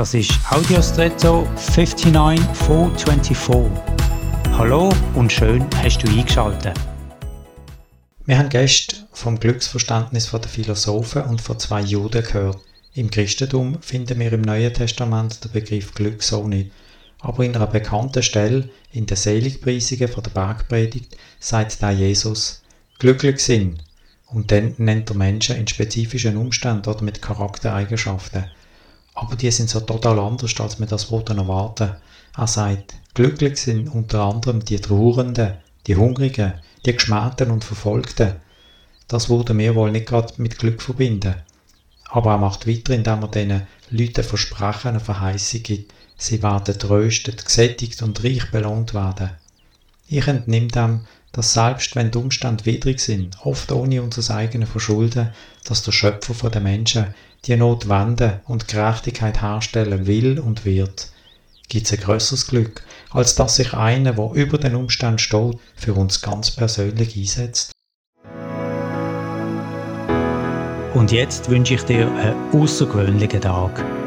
Das ist Audiostretto 59424. Hallo und schön hast du eingeschaltet. Wir haben Gäste vom Glücksverständnis der Philosophen und von zwei Juden gehört. Im Christentum finden wir im Neuen Testament den Begriff Glück so nicht. Aber in einer bekannten Stelle, in den Seligpreisungen von der Bergpredigt, sagt da Jesus, glücklich sind. Und dann nennt er Menschen in spezifischen Umständen oder mit Charaktereigenschaften. Aber die sind so total anders, als man das wollte erwarten. Er sagt, glücklich sind unter anderem die Trauernden, die Hungrigen, die Geschmähten und Verfolgten. Das würde mir wohl nicht gerade mit Glück verbinden. Aber er macht weiter, indem er diesen Leuten Versprechen eine Verheißung gibt. Sie werden tröstet, gesättigt und reich belohnt werden. Ich entnehme dem, dass selbst wenn die Umstände widrig sind, oft ohne unser eigenes Verschulden, dass der Schöpfer von den Menschen die Not wenden und Gerechtigkeit herstellen will und wird, gibt es ein grösseres Glück, als dass sich einer, der über den Umständen steht, für uns ganz persönlich einsetzt. Und jetzt wünsche ich dir einen außergewöhnlichen Tag.